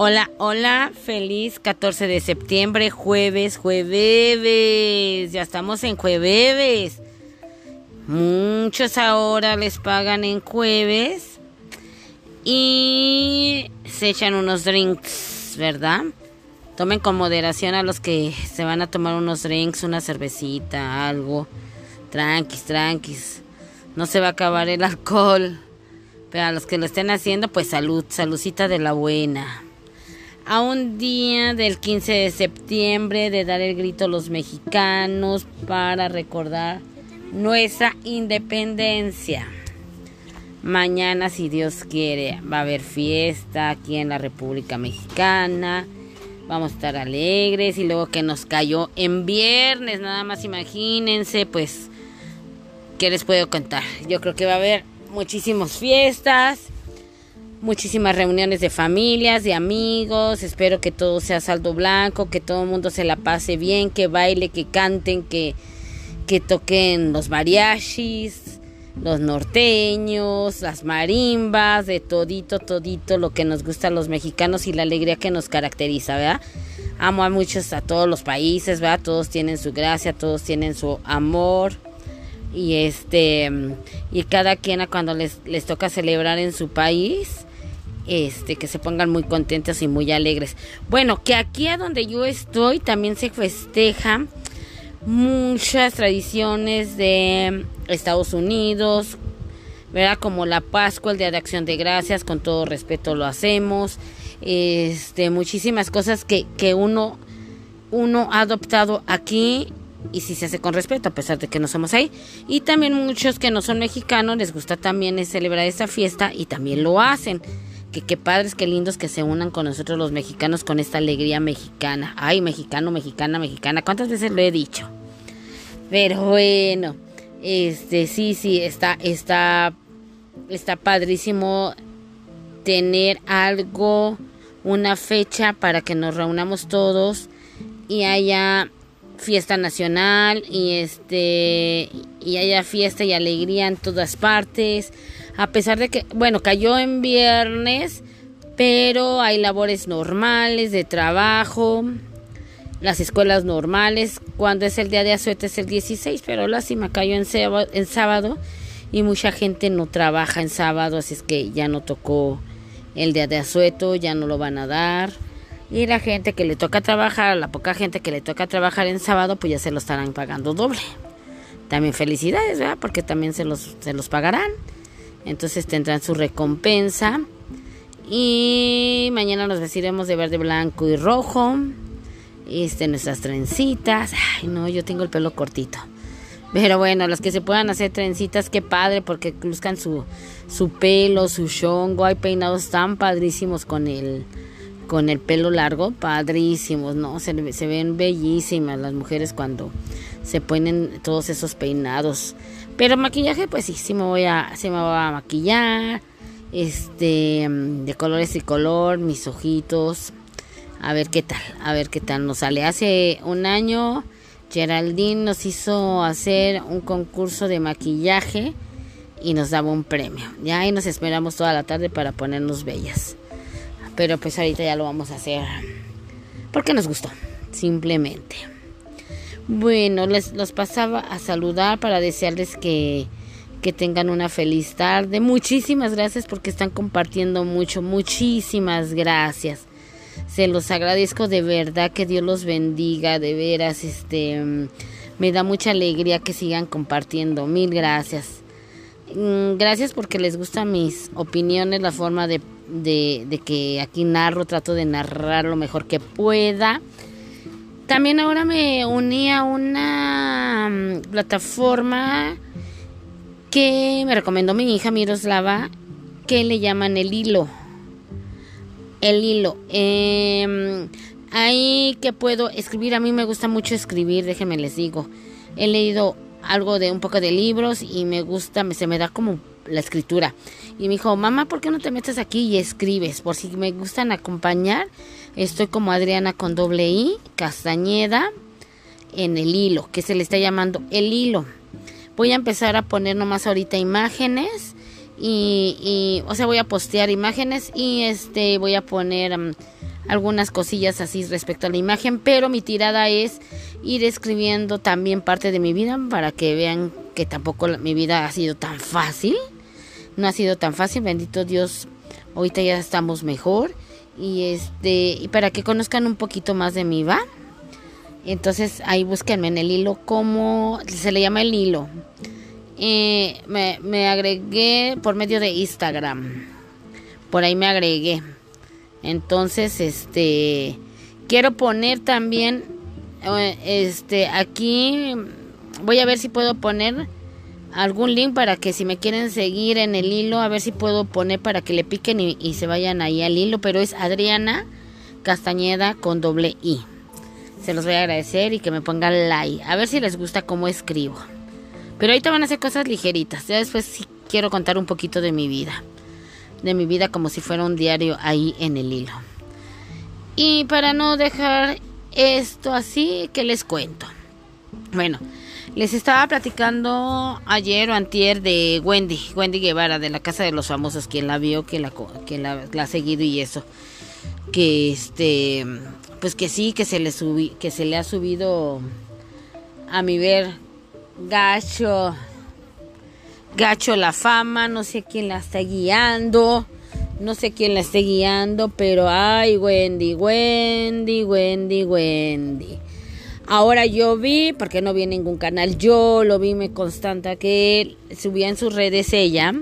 Hola, hola, feliz 14 de septiembre, jueves, jueves, ya estamos en jueves. Muchos ahora les pagan en jueves y se echan unos drinks, ¿verdad? Tomen con moderación a los que se van a tomar unos drinks, una cervecita, algo. Tranquis, tranquis. No se va a acabar el alcohol. Pero a los que lo estén haciendo, pues salud, saludcita de la buena a un día del 15 de septiembre de dar el grito a los mexicanos para recordar nuestra independencia. Mañana, si Dios quiere, va a haber fiesta aquí en la República Mexicana. Vamos a estar alegres y luego que nos cayó en viernes, nada más imagínense, pues, ¿qué les puedo contar? Yo creo que va a haber muchísimas fiestas muchísimas reuniones de familias, de amigos. Espero que todo sea saldo blanco, que todo el mundo se la pase bien, que baile, que canten, que, que toquen los mariachis, los norteños, las marimbas, de todito, todito lo que nos gusta a los mexicanos y la alegría que nos caracteriza, ¿verdad? Amo a muchos, a todos los países, ¿verdad? Todos tienen su gracia, todos tienen su amor. Y este, y cada quien cuando les, les toca celebrar en su país, este, que se pongan muy contentos y muy alegres. Bueno, que aquí a donde yo estoy también se festeja muchas tradiciones de Estados Unidos, ¿verdad? Como la Pascua, el Día de Acción de Gracias, con todo respeto lo hacemos. Este, muchísimas cosas que, que uno, uno ha adoptado aquí y si se hace con respeto a pesar de que no somos ahí y también muchos que no son mexicanos les gusta también celebrar esta fiesta y también lo hacen que qué padres, qué lindos que se unan con nosotros los mexicanos con esta alegría mexicana. Ay, mexicano, mexicana, mexicana. ¿Cuántas veces lo he dicho? Pero bueno, este sí, sí, está, está, está padrísimo tener algo, una fecha para que nos reunamos todos y haya fiesta nacional y este y haya fiesta y alegría en todas partes a pesar de que, bueno, cayó en viernes, pero hay labores normales de trabajo, las escuelas normales, cuando es el día de asueto es el 16, pero lástima cayó en, en sábado y mucha gente no trabaja en sábado, así es que ya no tocó el día de asueto, ya no lo van a dar. Y la gente que le toca trabajar, la poca gente que le toca trabajar en sábado, pues ya se lo estarán pagando doble. También felicidades, ¿verdad? Porque también se los, se los pagarán. Entonces tendrán su recompensa. Y mañana nos vestiremos de verde, blanco y rojo. Este, nuestras trencitas. Ay, no, yo tengo el pelo cortito. Pero bueno, los que se puedan hacer trencitas, qué padre, porque luzcan su, su pelo, su chongo. Hay peinados tan padrísimos con el, con el pelo largo, padrísimos, ¿no? Se, se ven bellísimas las mujeres cuando se ponen todos esos peinados. Pero maquillaje, pues sí, sí me voy a, sí me voy a maquillar. Este, de colores y color, mis ojitos. A ver qué tal, a ver qué tal nos sale. Hace un año Geraldine nos hizo hacer un concurso de maquillaje y nos daba un premio. Ya ahí nos esperamos toda la tarde para ponernos bellas. Pero pues ahorita ya lo vamos a hacer porque nos gustó, simplemente. Bueno, les los pasaba a saludar para desearles que, que tengan una feliz tarde. Muchísimas gracias porque están compartiendo mucho. Muchísimas gracias. Se los agradezco de verdad. Que Dios los bendiga. De veras, este me da mucha alegría que sigan compartiendo. Mil gracias. Mm, gracias porque les gustan mis opiniones, la forma de, de, de que aquí narro, trato de narrar lo mejor que pueda. También ahora me uní a una mm, plataforma que me recomendó mi hija Miroslava, que le llaman el hilo. El hilo. Em, ahí que puedo escribir, a mí me gusta mucho escribir, déjenme les digo. He leído algo de un poco de libros y me gusta, se me da como la escritura. Y me dijo, mamá, ¿por qué no te metes aquí y escribes? Por si me gustan acompañar. Estoy como Adriana con doble I, Castañeda, en el hilo, que se le está llamando el hilo. Voy a empezar a poner nomás ahorita imágenes y, o sea, voy a postear imágenes y este voy a poner algunas cosillas así respecto a la imagen, pero mi tirada es ir escribiendo también parte de mi vida para que vean que tampoco mi vida ha sido tan fácil. No ha sido tan fácil, bendito Dios, ahorita ya estamos mejor y este y para que conozcan un poquito más de mi va. Entonces ahí búsquenme en el hilo como se le llama el hilo. Eh, me, me agregué por medio de Instagram. Por ahí me agregué. Entonces, este, quiero poner también, eh, este, aquí, voy a ver si puedo poner algún link para que si me quieren seguir en el hilo, a ver si puedo poner para que le piquen y, se vayan ahí al hilo, pero es Adriana Castañeda con doble I. Se los voy a agradecer y que me pongan like. A ver si les gusta cómo escribo. Pero ahorita van a hacer cosas ligeritas. Ya después sí quiero contar un poquito de mi vida de mi vida como si fuera un diario ahí en el hilo. Y para no dejar esto así, que les cuento? Bueno, les estaba platicando ayer o antier de Wendy, Wendy Guevara de la Casa de los Famosos, quien la vio, que la, la, ha seguido y eso. Que este, pues que sí, que se le subí, que se le ha subido a mi ver gacho gacho la fama, no sé quién la está guiando, no sé quién la esté guiando, pero ay, Wendy, Wendy, Wendy, Wendy. Ahora yo vi, porque no vi ningún canal, yo lo vi, me constanta que subía en sus redes ella,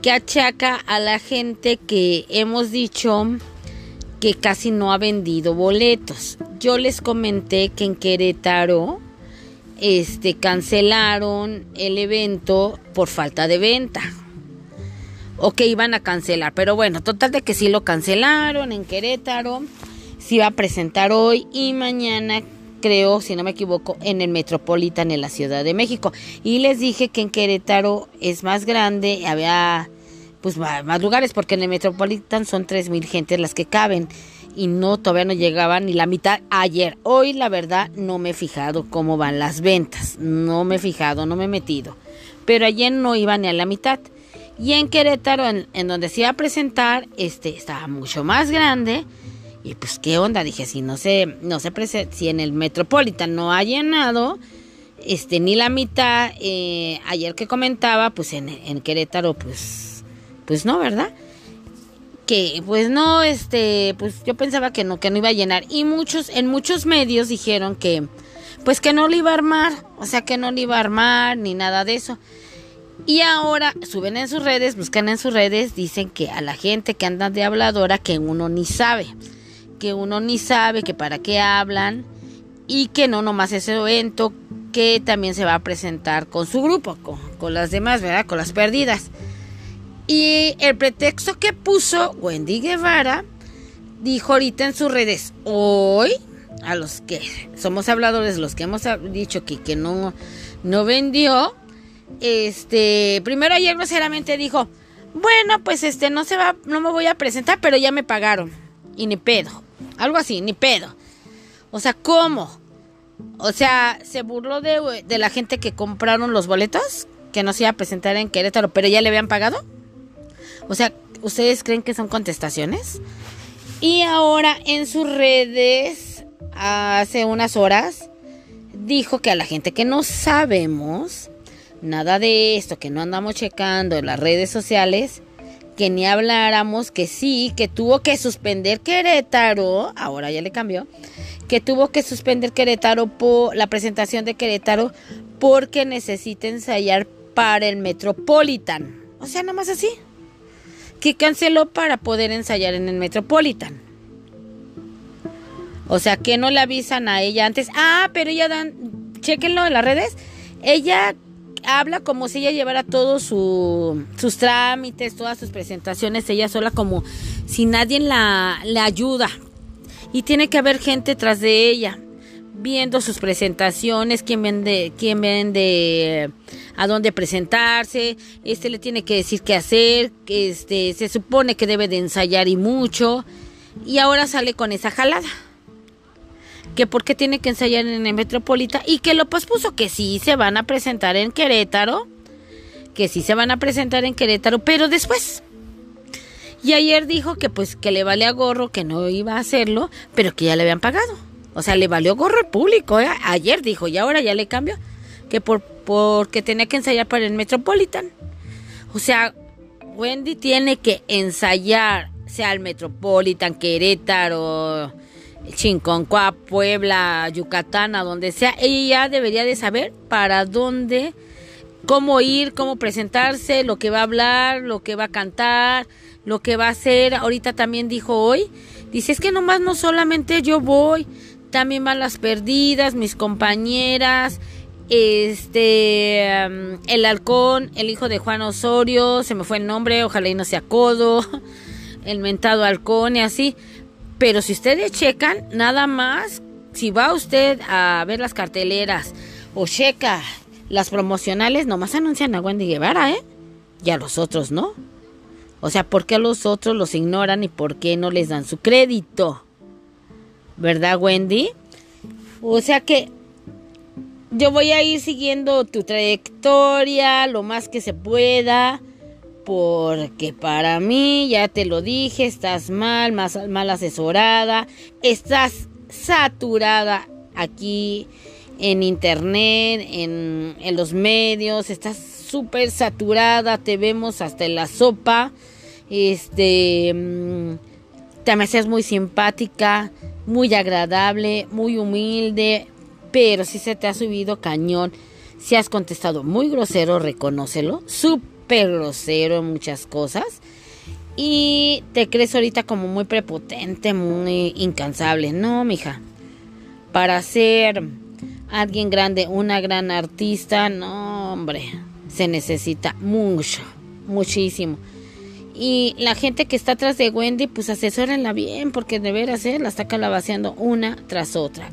que achaca a la gente que hemos dicho que casi no ha vendido boletos. Yo les comenté que en Querétaro, este, cancelaron el evento por falta de venta. O que iban a cancelar. Pero bueno, total de que sí lo cancelaron en Querétaro. Se iba a presentar hoy y mañana, creo, si no me equivoco, en el Metropolitan en la Ciudad de México. Y les dije que en Querétaro es más grande, había pues más lugares, porque en el Metropolitan son tres mil gentes las que caben y no, todavía no llegaba ni la mitad ayer. Hoy la verdad no me he fijado cómo van las ventas, no me he fijado, no me he metido. Pero ayer no iba ni a la mitad. Y en Querétaro, en, donde se iba a presentar, este estaba mucho más grande. Y pues qué onda, dije, si no se, no se si en el Metropolitan no ha llenado, este, ni la mitad, eh, ayer que comentaba, pues en, en Querétaro, pues, pues no, ¿verdad? que pues no este pues yo pensaba que no que no iba a llenar. Y muchos en muchos medios dijeron que pues que no lo iba a armar. O sea que no lo iba a armar ni nada de eso. Y ahora suben en sus redes buscan en sus redes dicen que a la gente que anda de habladora que uno ni sabe que uno ni sabe que para qué hablan y que no nomás ese evento que también se va a presentar con su grupo con, con las demás verdad con las perdidas y el pretexto que puso Wendy Guevara, dijo ahorita en sus redes, hoy, a los que somos habladores, los que hemos dicho que, que no, no vendió, este, primero ayer groseramente dijo, bueno, pues este, no se va, no me voy a presentar, pero ya me pagaron. Y ni pedo. Algo así, ni pedo. O sea, ¿cómo? O sea, se burló de, la gente que compraron los boletos, que no se iba a presentar en Querétaro, pero ya le habían pagado. O sea, ¿ustedes creen que son contestaciones? Y ahora en sus redes, hace unas horas, dijo que a la gente que no sabemos nada de esto, que no andamos checando en las redes sociales, que ni habláramos, que sí, que tuvo que suspender Querétaro, ahora ya le cambió, que tuvo que suspender Querétaro por la presentación de Querétaro porque necesita ensayar para el Metropolitan. O sea, nada más así que canceló para poder ensayar en el Metropolitan. O sea, que no le avisan a ella antes. Ah, pero ella dan, chequenlo en las redes. Ella habla como si ella llevara todos su, sus trámites, todas sus presentaciones, ella sola como si nadie la, ayuda. Y tiene que haber gente tras de ella viendo sus presentaciones, quién vende, quién vende, a dónde presentarse, este le tiene que decir qué hacer, este se supone que debe de ensayar y mucho, y ahora sale con esa jalada. Que porque tiene que ensayar en el Metropolita y que lo pospuso, que sí se van a presentar en Querétaro, que sí se van a presentar en Querétaro, pero después. Y ayer dijo que pues que le valía gorro, que no iba a hacerlo, pero que ya le habían pagado. O sea, le valió gorro al público. ¿eh? Ayer dijo, y ahora ya le cambió, que por porque tenía que ensayar para el Metropolitan. O sea, Wendy tiene que ensayar, sea el Metropolitan, Querétaro, Chinconcua, Puebla, Yucatán, a donde sea. Ella ya debería de saber para dónde, cómo ir, cómo presentarse, lo que va a hablar, lo que va a cantar, lo que va a hacer. Ahorita también dijo hoy, dice, es que nomás no solamente yo voy, también van las perdidas, mis compañeras, este, el halcón, el hijo de Juan Osorio, se me fue el nombre, ojalá y no sea codo, el mentado halcón y así. Pero si ustedes checan, nada más, si va usted a ver las carteleras o checa las promocionales, nomás anuncian a Wendy Guevara, ¿eh? Y a los otros, ¿no? O sea, ¿por qué a los otros los ignoran y por qué no les dan su crédito? ¿Verdad, Wendy? O sea que yo voy a ir siguiendo tu trayectoria lo más que se pueda. Porque para mí, ya te lo dije, estás mal, mal asesorada, estás saturada aquí en internet, en, en los medios, estás súper saturada, te vemos hasta en la sopa. Este, mm, te me haces muy simpática, muy agradable, muy humilde, pero si se te ha subido cañón, si has contestado muy grosero, reconócelo, súper grosero en muchas cosas. Y te crees ahorita como muy prepotente, muy incansable. No, mija. Para ser alguien grande, una gran artista, no, hombre. Se necesita mucho, muchísimo. Y la gente que está atrás de Wendy, pues asesórenla bien, porque de veras, ¿eh? la está calabaceando una tras otra.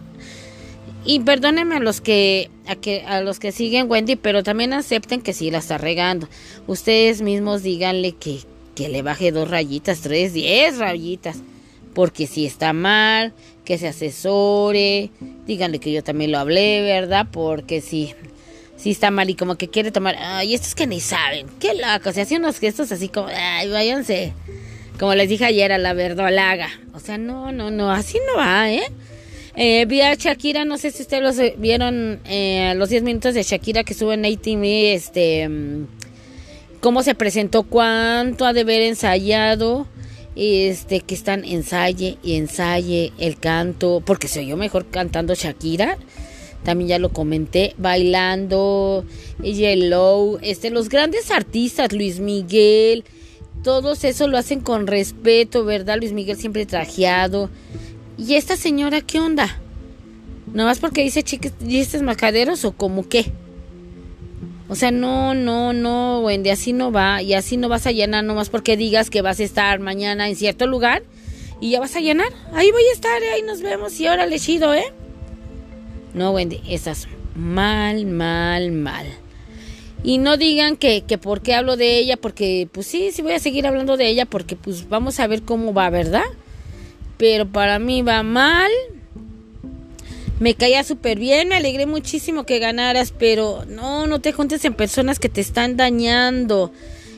Y perdónenme a los que a, que a los que siguen Wendy, pero también acepten que sí la está regando. Ustedes mismos díganle que, que le baje dos rayitas, tres, diez rayitas. Porque si está mal, que se asesore. Díganle que yo también lo hablé, ¿verdad? Porque si, si está mal y como que quiere tomar. Ay, estos que ni saben. Qué loco. Se hacen unos gestos así como. Ay, váyanse. Como les dije ayer a la verdolaga. O sea, no, no, no. Así no va, ¿eh? Eh, vi a Shakira, no sé si ustedes los vieron eh, los 10 minutos de Shakira que sube en ATV, este, mm, cómo se presentó, cuánto ha de haber ensayado, este, que están ensaye y ensaye el canto, porque se oyó mejor cantando Shakira, también ya lo comenté, bailando, Yellow, este, los grandes artistas, Luis Miguel, todos eso lo hacen con respeto, ¿verdad? Luis Miguel siempre trajeado. ¿Y esta señora qué onda? ¿Nomás porque dice chistes macaderos o como qué? O sea, no, no, no, Wendy, así no va. Y así no vas a llenar nomás porque digas que vas a estar mañana en cierto lugar y ya vas a llenar. Ahí voy a estar, ahí nos vemos y órale, chido, ¿eh? No, Wendy, estás mal, mal, mal. Y no digan que, que por qué hablo de ella, porque pues sí, sí voy a seguir hablando de ella porque pues vamos a ver cómo va, ¿verdad? Pero para mí va mal. Me caía súper bien, me alegré muchísimo que ganaras, pero no, no te juntes en personas que te están dañando.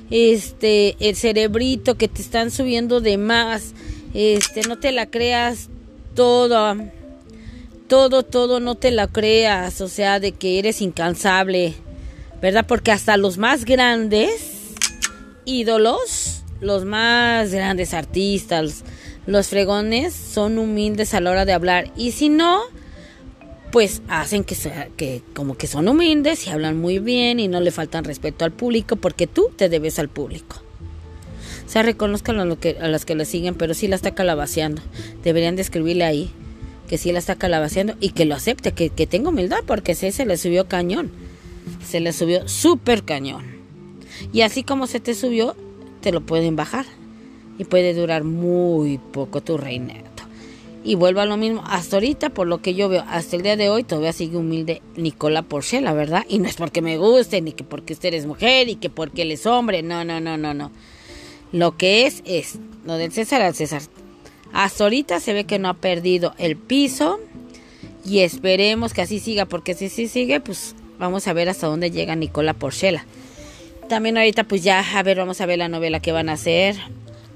Este, el cerebrito que te están subiendo de más. Este, no te la creas todo. Todo, todo, no te la creas. O sea, de que eres incansable. ¿Verdad? Porque hasta los más grandes ídolos, los más grandes artistas, los fregones son humildes a la hora de hablar y si no, pues hacen que, sea, que como que son humildes y hablan muy bien y no le faltan respeto al público porque tú te debes al público. O sea, reconozcan a, que, a las que le siguen, pero sí la está calabaceando. Deberían describirle ahí que sí la está calabaceando y que lo acepte, que, que tenga humildad porque sí se le subió cañón. Se le subió súper cañón. Y así como se te subió, te lo pueden bajar y puede durar muy poco tu reinado. Y vuelvo a lo mismo, hasta ahorita, por lo que yo veo, hasta el día de hoy, todavía sigue humilde Nicola Porsche, la verdad. Y no es porque me guste, ni que porque usted es mujer, y que porque él es hombre. No, no, no, no, no. Lo que es, es lo del César al César. Hasta ahorita se ve que no ha perdido el piso. Y esperemos que así siga, porque si sí sigue, pues vamos a ver hasta dónde llega Nicola Porchela. También ahorita, pues ya, a ver, vamos a ver la novela que van a hacer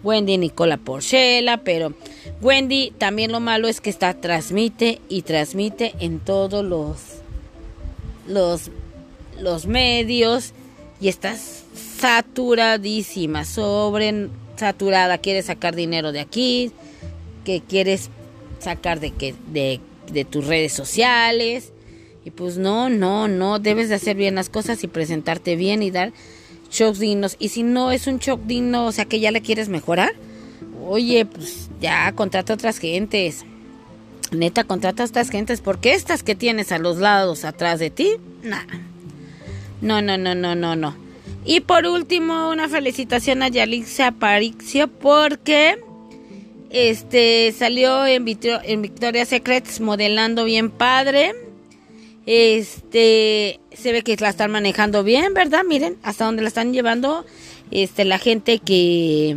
Wendy Nicola Porchela, pero Wendy también lo malo es que está transmite y transmite en todos los los los medios y está saturadísima, sobre saturada, quiere sacar dinero de aquí, que quieres sacar de que de, de tus redes sociales. Y pues no, no, no, debes de hacer bien las cosas y presentarte bien y dar shows dignos. Y si no es un show digno, o sea que ya le quieres mejorar, oye, pues ya contrata a otras gentes. Neta, contrata a otras gentes, porque estas que tienes a los lados atrás de ti, nah. No, no, no, no, no, no. Y por último, una felicitación a Yalixa Aparicio porque este salió en, en Victoria's Secrets modelando bien padre. Este, se ve que la están manejando bien, ¿verdad? Miren, hasta donde la están llevando, este, la gente que,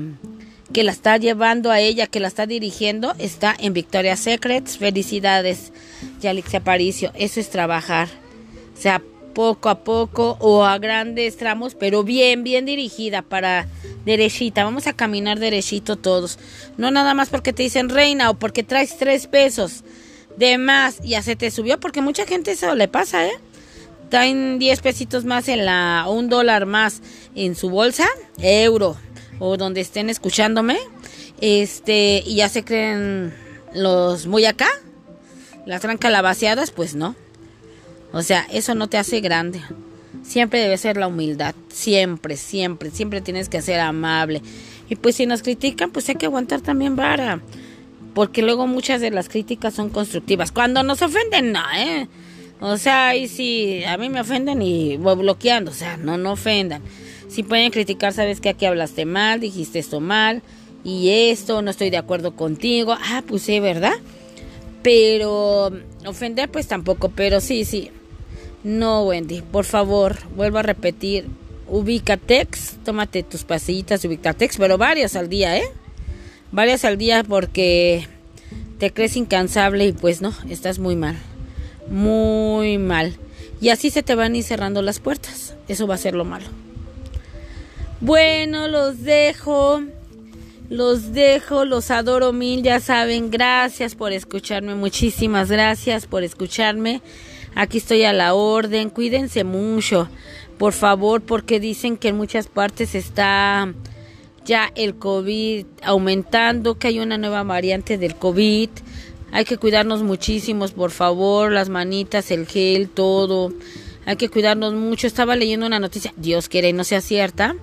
que la está llevando a ella, que la está dirigiendo, está en Victoria's Secrets. Felicidades, Yalix Aparicio. Eso es trabajar. O sea, poco a poco o a grandes tramos, pero bien, bien dirigida para derechita. Vamos a caminar derechito todos. No nada más porque te dicen reina o porque traes tres pesos de más, ya se te subió, porque mucha gente eso le pasa, ¿eh? Traen 10 pesitos más en la, un dólar más en su bolsa, euro, o donde estén escuchándome, este, y ya se creen los muy acá, las gran calabaceadas, pues no. O sea, eso no te hace grande. Siempre debe ser la humildad, siempre, siempre, siempre tienes que ser amable. Y pues si nos critican, pues hay que aguantar también vara porque luego muchas de las críticas son constructivas. Cuando nos ofenden, no, ¿eh? O sea, y si a mí me ofenden y voy bloqueando, o sea, no, no ofendan. Si pueden criticar, sabes que aquí hablaste mal, dijiste esto mal, y esto, no estoy de acuerdo contigo. Ah, pues sí, ¿verdad? Pero ofender, pues tampoco, pero sí, sí. No, Wendy, por favor, vuelvo a repetir, ubicatex, tómate tus pasillitas de ubicatex, pero varias al día, ¿eh? Varias al día porque te crees incansable y pues no, estás muy mal. Muy mal. Y así se te van a ir cerrando las puertas. Eso va a ser lo malo. Bueno, los dejo. Los dejo, los adoro mil, ya saben. Gracias por escucharme. Muchísimas gracias por escucharme. Aquí estoy a la orden. Cuídense mucho, por favor, porque dicen que en muchas partes está ya el COVID aumentando, que hay una nueva variante del COVID. Hay que cuidarnos muchísimos, por favor, las manitas, el gel, todo. Hay que cuidarnos mucho. Estaba leyendo una noticia, Dios quiere no sea cierta,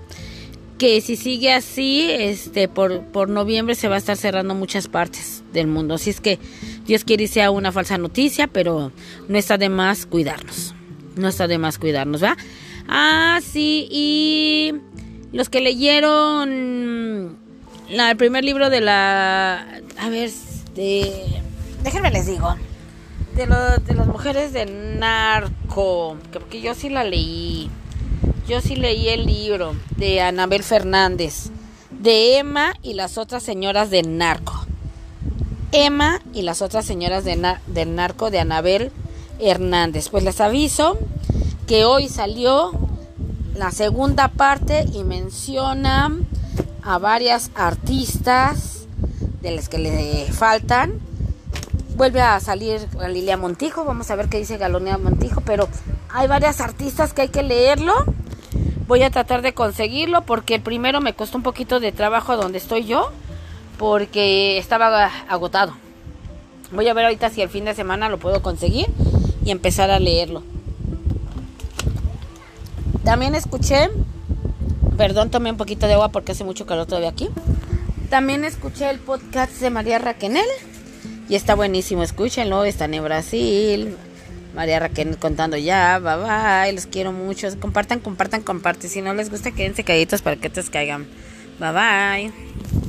que si sigue así, este, por, por noviembre se va a estar cerrando muchas partes del mundo. Así es que Dios quiere sea una falsa noticia, pero no está de más cuidarnos. No está de más cuidarnos, ¿va? Ah, sí, y los que leyeron el primer libro de la... A ver, de... Déjenme les digo. De, de las mujeres del narco. Porque yo sí la leí. Yo sí leí el libro de Anabel Fernández. De Emma y las otras señoras del narco. Emma y las otras señoras del narco de Anabel Hernández. Pues les aviso que hoy salió la segunda parte y menciona a varias artistas de las que le faltan. Vuelve a salir Lilia Montijo, vamos a ver qué dice Galonea Montijo, pero hay varias artistas que hay que leerlo. Voy a tratar de conseguirlo porque primero me costó un poquito de trabajo donde estoy yo, porque estaba agotado. Voy a ver ahorita si el fin de semana lo puedo conseguir y empezar a leerlo. También escuché, perdón, tomé un poquito de agua porque hace mucho calor todavía aquí. También escuché el podcast de María Raquenel y está buenísimo, escúchenlo, están en Brasil. María Raquenel contando ya, bye bye, los quiero mucho. Compartan, compartan, compartan. Si no les gusta, quédense calladitos para que te caigan. Bye bye.